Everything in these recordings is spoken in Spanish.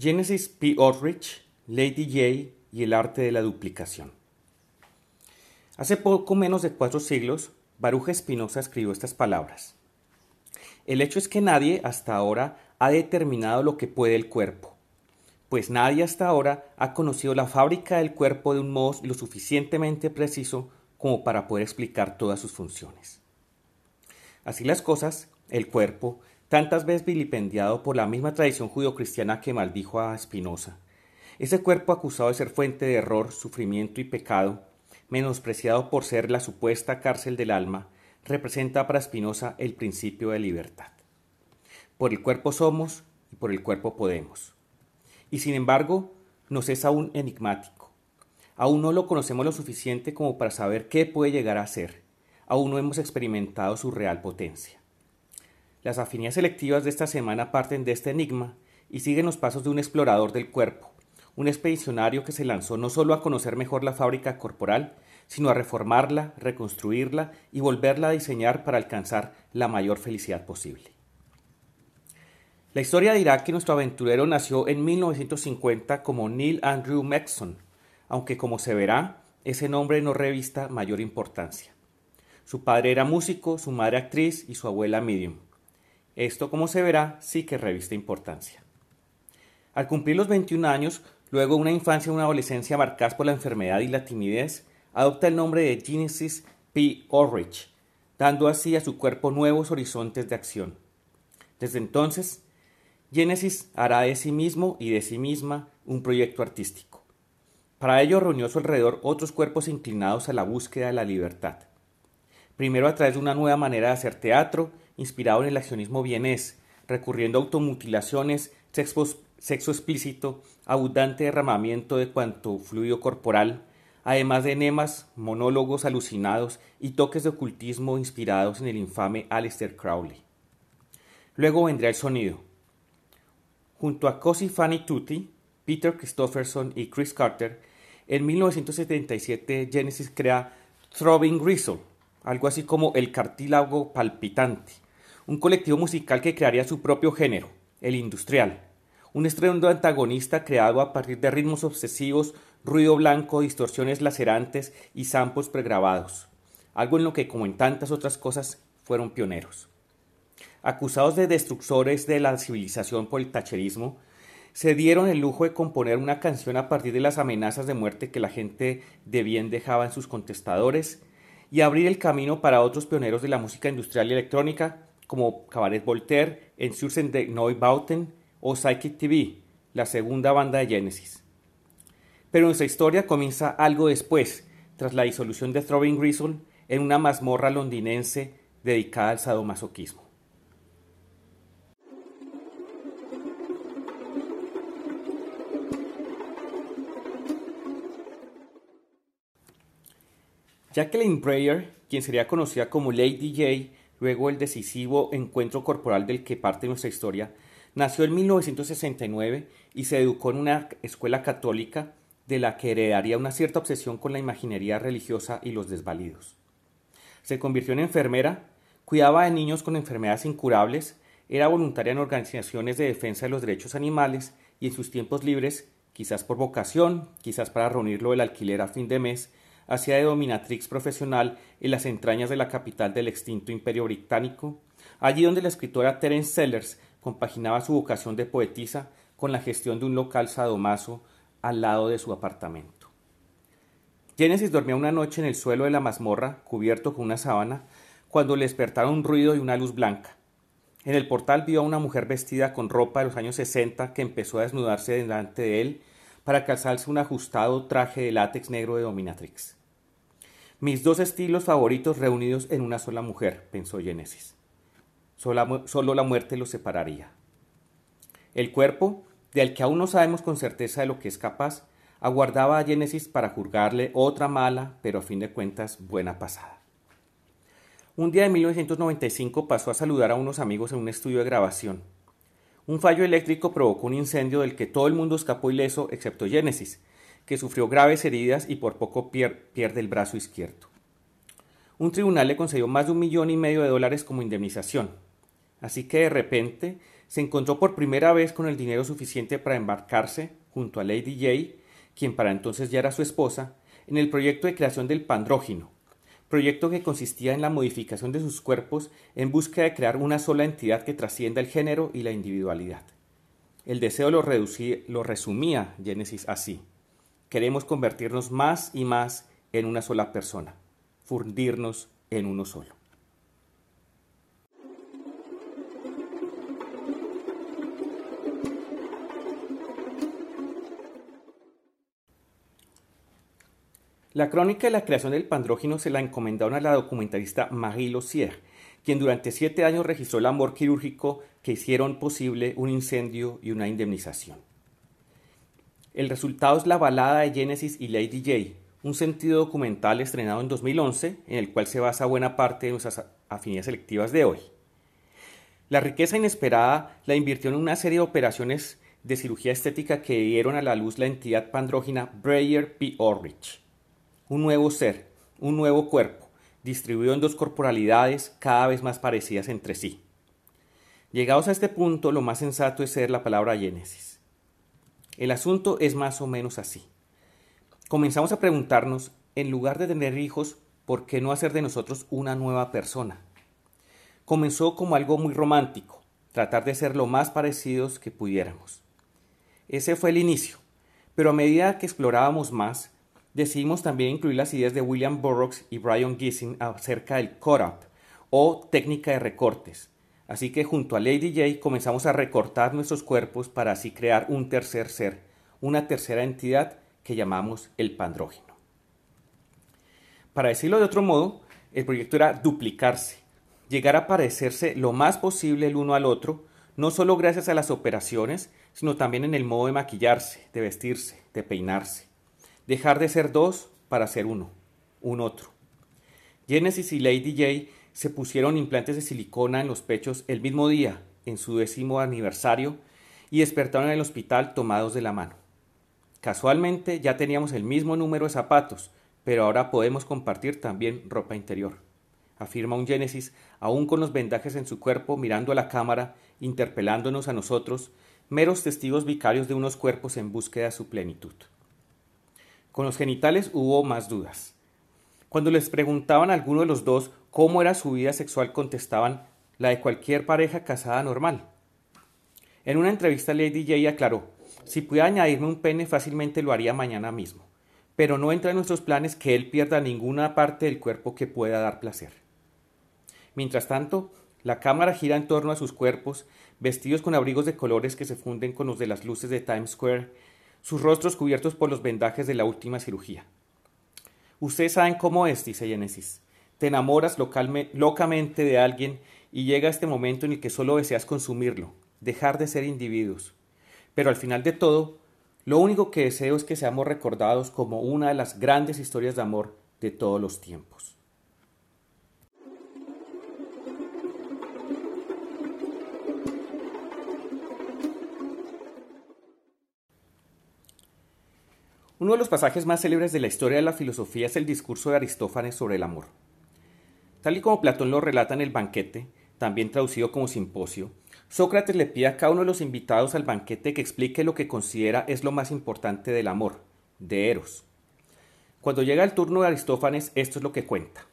Genesis P. Ulrich, Lady J y el arte de la duplicación. Hace poco menos de cuatro siglos, Baruch Spinoza escribió estas palabras. El hecho es que nadie hasta ahora ha determinado lo que puede el cuerpo, pues nadie hasta ahora ha conocido la fábrica del cuerpo de un modo lo suficientemente preciso como para poder explicar todas sus funciones. Así las cosas, el cuerpo, tantas veces vilipendiado por la misma tradición judio-cristiana que maldijo a Spinoza, ese cuerpo acusado de ser fuente de error, sufrimiento y pecado, menospreciado por ser la supuesta cárcel del alma, representa para Spinoza el principio de libertad. Por el cuerpo somos y por el cuerpo podemos. Y sin embargo, nos es aún enigmático. Aún no lo conocemos lo suficiente como para saber qué puede llegar a ser. Aún no hemos experimentado su real potencia. Las afinidades selectivas de esta semana parten de este enigma y siguen los pasos de un explorador del cuerpo, un expedicionario que se lanzó no solo a conocer mejor la fábrica corporal, sino a reformarla, reconstruirla y volverla a diseñar para alcanzar la mayor felicidad posible. La historia dirá que nuestro aventurero nació en 1950 como Neil Andrew Maxson, aunque como se verá, ese nombre no revista mayor importancia. Su padre era músico, su madre actriz y su abuela medium. Esto, como se verá, sí que revista importancia. Al cumplir los 21 años, Luego, una infancia y una adolescencia marcadas por la enfermedad y la timidez, adopta el nombre de Genesis P. Ulrich, dando así a su cuerpo nuevos horizontes de acción. Desde entonces, Genesis hará de sí mismo y de sí misma un proyecto artístico. Para ello reunió a su alrededor otros cuerpos inclinados a la búsqueda de la libertad. Primero a través de una nueva manera de hacer teatro, inspirado en el accionismo vienés, recurriendo a automutilaciones, sexo explícito, abundante derramamiento de cuanto fluido corporal, además de enemas, monólogos alucinados y toques de ocultismo inspirados en el infame Aleister Crowley. Luego vendrá el sonido. Junto a Cosi Fanny Tutti, Peter Christopherson y Chris Carter, en 1977 Genesis crea Throbbing Gristle, algo así como el cartílago palpitante, un colectivo musical que crearía su propio género, el industrial un estruendo antagonista creado a partir de ritmos obsesivos, ruido blanco, distorsiones lacerantes y samples pregrabados, algo en lo que, como en tantas otras cosas, fueron pioneros. Acusados de destructores de la civilización por el tacherismo, se dieron el lujo de componer una canción a partir de las amenazas de muerte que la gente de bien dejaba en sus contestadores y abrir el camino para otros pioneros de la música industrial y electrónica como Cabaret Voltaire, Ensursen de Neubauten, o Psychic TV, la segunda banda de Genesis. Pero nuestra historia comienza algo después, tras la disolución de Throbbing Gristle en una mazmorra londinense dedicada al sadomasoquismo. Jacqueline Breyer, quien sería conocida como Lady J, luego el decisivo encuentro corporal del que parte nuestra historia, Nació en 1969 y se educó en una escuela católica de la que heredaría una cierta obsesión con la imaginería religiosa y los desvalidos. Se convirtió en enfermera, cuidaba de niños con enfermedades incurables, era voluntaria en organizaciones de defensa de los derechos animales y en sus tiempos libres, quizás por vocación, quizás para reunirlo el alquiler a fin de mes, hacía de dominatrix profesional en las entrañas de la capital del extinto imperio británico, allí donde la escritora Terence Sellers compaginaba su vocación de poetisa con la gestión de un local sadomaso al lado de su apartamento. Genesis dormía una noche en el suelo de la mazmorra, cubierto con una sábana, cuando le despertaron un ruido y una luz blanca. En el portal vio a una mujer vestida con ropa de los años sesenta que empezó a desnudarse delante de él para calzarse un ajustado traje de látex negro de dominatrix. Mis dos estilos favoritos reunidos en una sola mujer, pensó Genesis. Solo la muerte los separaría. El cuerpo, del que aún no sabemos con certeza de lo que es capaz, aguardaba a Génesis para juzgarle otra mala, pero a fin de cuentas buena pasada. Un día de 1995 pasó a saludar a unos amigos en un estudio de grabación. Un fallo eléctrico provocó un incendio del que todo el mundo escapó ileso excepto Génesis, que sufrió graves heridas y por poco pierde el brazo izquierdo. Un tribunal le concedió más de un millón y medio de dólares como indemnización, Así que de repente se encontró por primera vez con el dinero suficiente para embarcarse, junto a Lady J, quien para entonces ya era su esposa, en el proyecto de creación del pandrógino, proyecto que consistía en la modificación de sus cuerpos en busca de crear una sola entidad que trascienda el género y la individualidad. El deseo lo, lo resumía Génesis así. Queremos convertirnos más y más en una sola persona, fundirnos en uno solo. La crónica de la creación del pandrógino se la encomendaron a la documentalista Marie Lossier, quien durante siete años registró el amor quirúrgico que hicieron posible un incendio y una indemnización. El resultado es la balada de Genesis y Lady J, un sentido documental estrenado en 2011 en el cual se basa buena parte de nuestras afinidades selectivas de hoy. La riqueza inesperada la invirtió en una serie de operaciones de cirugía estética que dieron a la luz la entidad pandrógina Breyer P. Orrich un nuevo ser, un nuevo cuerpo, distribuido en dos corporalidades cada vez más parecidas entre sí. Llegados a este punto, lo más sensato es ser la palabra Génesis. El asunto es más o menos así. Comenzamos a preguntarnos, en lugar de tener hijos, ¿por qué no hacer de nosotros una nueva persona? Comenzó como algo muy romántico, tratar de ser lo más parecidos que pudiéramos. Ese fue el inicio, pero a medida que explorábamos más, decidimos también incluir las ideas de William Burroughs y Brian Gissing acerca del cut-up o técnica de recortes. Así que junto a Lady J comenzamos a recortar nuestros cuerpos para así crear un tercer ser, una tercera entidad que llamamos el pandrógeno. Para decirlo de otro modo, el proyecto era duplicarse, llegar a parecerse lo más posible el uno al otro, no solo gracias a las operaciones, sino también en el modo de maquillarse, de vestirse, de peinarse dejar de ser dos para ser uno, un otro. Genesis y Lady J se pusieron implantes de silicona en los pechos el mismo día, en su décimo aniversario, y despertaron en el hospital tomados de la mano. Casualmente ya teníamos el mismo número de zapatos, pero ahora podemos compartir también ropa interior. Afirma un Génesis, aún con los vendajes en su cuerpo, mirando a la cámara, interpelándonos a nosotros, meros testigos vicarios de unos cuerpos en búsqueda de su plenitud. Con los genitales hubo más dudas. Cuando les preguntaban a alguno de los dos cómo era su vida sexual, contestaban la de cualquier pareja casada normal. En una entrevista Lady J aclaró, si pudiera añadirme un pene fácilmente lo haría mañana mismo, pero no entra en nuestros planes que él pierda ninguna parte del cuerpo que pueda dar placer. Mientras tanto, la cámara gira en torno a sus cuerpos, vestidos con abrigos de colores que se funden con los de las luces de Times Square sus rostros cubiertos por los vendajes de la última cirugía. Ustedes saben cómo es, dice Genesis. Te enamoras locamente de alguien y llega este momento en el que solo deseas consumirlo, dejar de ser individuos. Pero al final de todo, lo único que deseo es que seamos recordados como una de las grandes historias de amor de todos los tiempos. Uno de los pasajes más célebres de la historia de la filosofía es el discurso de Aristófanes sobre el amor. Tal y como Platón lo relata en el banquete, también traducido como simposio, Sócrates le pide a cada uno de los invitados al banquete que explique lo que considera es lo más importante del amor, de Eros. Cuando llega el turno de Aristófanes, esto es lo que cuenta.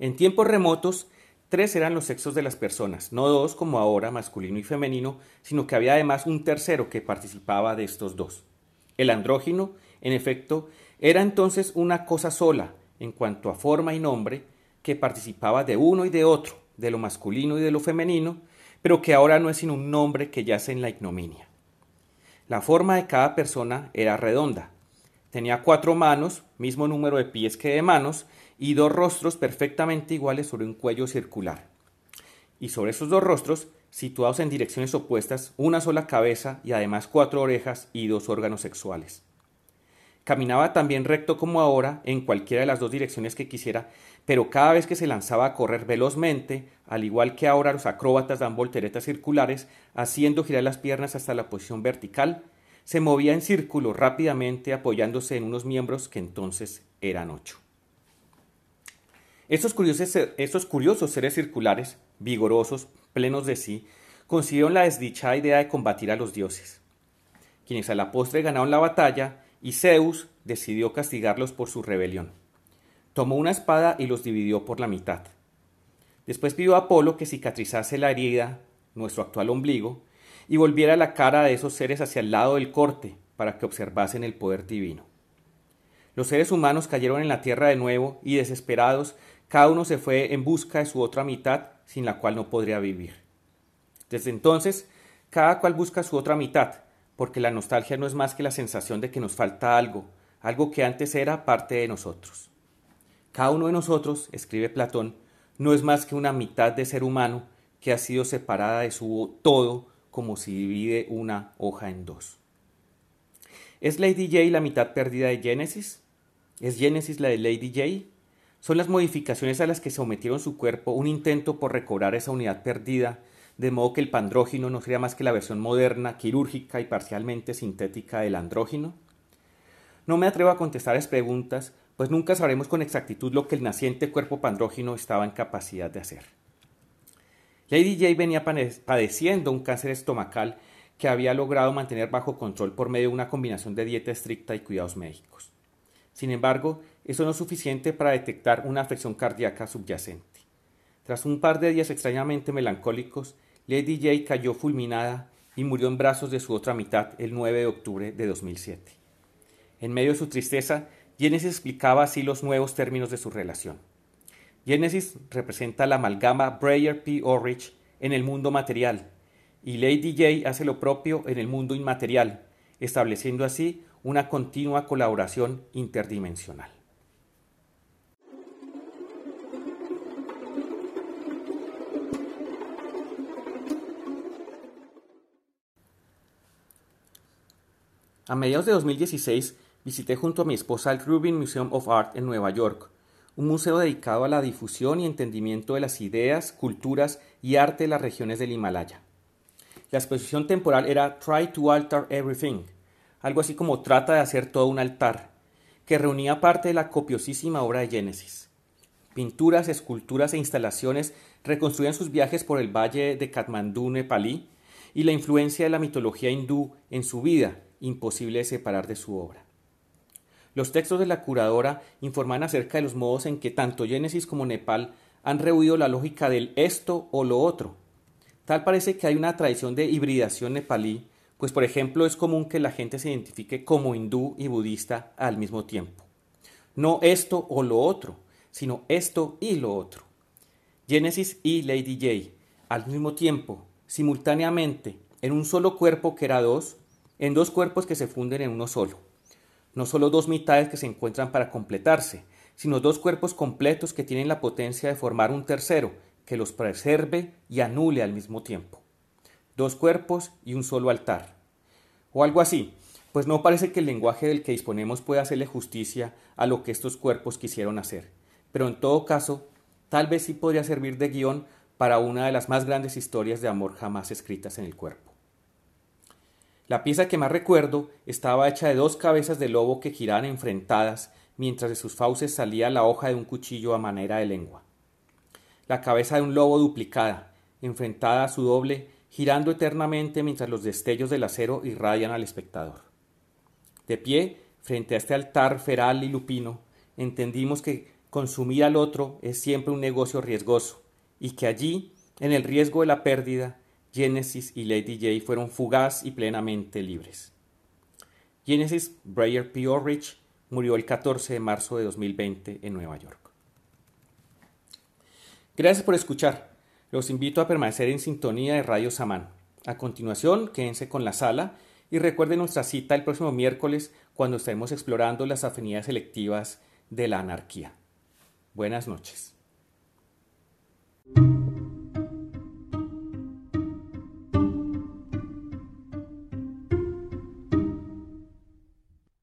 En tiempos remotos, tres eran los sexos de las personas, no dos como ahora, masculino y femenino, sino que había además un tercero que participaba de estos dos. El andrógino, en efecto, era entonces una cosa sola en cuanto a forma y nombre, que participaba de uno y de otro, de lo masculino y de lo femenino, pero que ahora no es sino un nombre que yace en la ignominia. La forma de cada persona era redonda. Tenía cuatro manos, mismo número de pies que de manos, y dos rostros perfectamente iguales sobre un cuello circular. Y sobre esos dos rostros situados en direcciones opuestas, una sola cabeza y además cuatro orejas y dos órganos sexuales. Caminaba tan bien recto como ahora en cualquiera de las dos direcciones que quisiera, pero cada vez que se lanzaba a correr velozmente, al igual que ahora los acróbatas dan volteretas circulares, haciendo girar las piernas hasta la posición vertical, se movía en círculo rápidamente apoyándose en unos miembros que entonces eran ocho. Estos curiosos, estos curiosos seres circulares, vigorosos, plenos de sí, concibieron la desdichada idea de combatir a los dioses, quienes a la postre ganaron la batalla y Zeus decidió castigarlos por su rebelión. Tomó una espada y los dividió por la mitad. Después pidió a Apolo que cicatrizase la herida, nuestro actual ombligo, y volviera la cara de esos seres hacia el lado del corte para que observasen el poder divino. Los seres humanos cayeron en la tierra de nuevo y desesperados, cada uno se fue en busca de su otra mitad, sin la cual no podría vivir. Desde entonces, cada cual busca su otra mitad, porque la nostalgia no es más que la sensación de que nos falta algo, algo que antes era parte de nosotros. Cada uno de nosotros, escribe Platón, no es más que una mitad de ser humano que ha sido separada de su todo como si divide una hoja en dos. ¿Es Lady J la mitad perdida de Génesis? ¿Es Génesis la de Lady J? Son las modificaciones a las que sometieron su cuerpo un intento por recobrar esa unidad perdida, de modo que el pandrógino no sería más que la versión moderna, quirúrgica y parcialmente sintética del andrógino? No me atrevo a contestar esas preguntas, pues nunca sabremos con exactitud lo que el naciente cuerpo pandrógino estaba en capacidad de hacer. Lady J venía padeciendo un cáncer estomacal que había logrado mantener bajo control por medio de una combinación de dieta estricta y cuidados médicos. Sin embargo, eso no es suficiente para detectar una afección cardíaca subyacente. Tras un par de días extrañamente melancólicos, Lady J cayó fulminada y murió en brazos de su otra mitad el 9 de octubre de 2007. En medio de su tristeza, Genesis explicaba así los nuevos términos de su relación. Genesis representa la amalgama Breyer P. Orrich en el mundo material, y Lady J hace lo propio en el mundo inmaterial, estableciendo así una continua colaboración interdimensional. A mediados de 2016 visité junto a mi esposa el Rubin Museum of Art en Nueva York, un museo dedicado a la difusión y entendimiento de las ideas, culturas y arte de las regiones del Himalaya. La exposición temporal era Try to Alter Everything, algo así como trata de hacer todo un altar, que reunía parte de la copiosísima obra de Génesis. Pinturas, esculturas e instalaciones reconstruían sus viajes por el valle de Katmandú, nepalí, y la influencia de la mitología hindú en su vida, imposible de separar de su obra. Los textos de la curadora informan acerca de los modos en que tanto Génesis como Nepal han rehuido la lógica del esto o lo otro, Tal parece que hay una tradición de hibridación nepalí, pues por ejemplo es común que la gente se identifique como hindú y budista al mismo tiempo. No esto o lo otro, sino esto y lo otro. Genesis y Lady J, al mismo tiempo, simultáneamente, en un solo cuerpo que era dos, en dos cuerpos que se funden en uno solo. No solo dos mitades que se encuentran para completarse, sino dos cuerpos completos que tienen la potencia de formar un tercero, que los preserve y anule al mismo tiempo. Dos cuerpos y un solo altar. O algo así, pues no parece que el lenguaje del que disponemos pueda hacerle justicia a lo que estos cuerpos quisieron hacer. Pero en todo caso, tal vez sí podría servir de guion para una de las más grandes historias de amor jamás escritas en el cuerpo. La pieza que más recuerdo estaba hecha de dos cabezas de lobo que giraban enfrentadas mientras de sus fauces salía la hoja de un cuchillo a manera de lengua la cabeza de un lobo duplicada, enfrentada a su doble, girando eternamente mientras los destellos del acero irradian al espectador. De pie, frente a este altar feral y lupino, entendimos que consumir al otro es siempre un negocio riesgoso, y que allí, en el riesgo de la pérdida, Genesis y Lady J fueron fugaz y plenamente libres. Genesis Breyer P. Orrich murió el 14 de marzo de 2020 en Nueva York. Gracias por escuchar. Los invito a permanecer en sintonía de Radio Samán. A continuación, quédense con la sala y recuerden nuestra cita el próximo miércoles cuando estaremos explorando las afinidades selectivas de la anarquía. Buenas noches.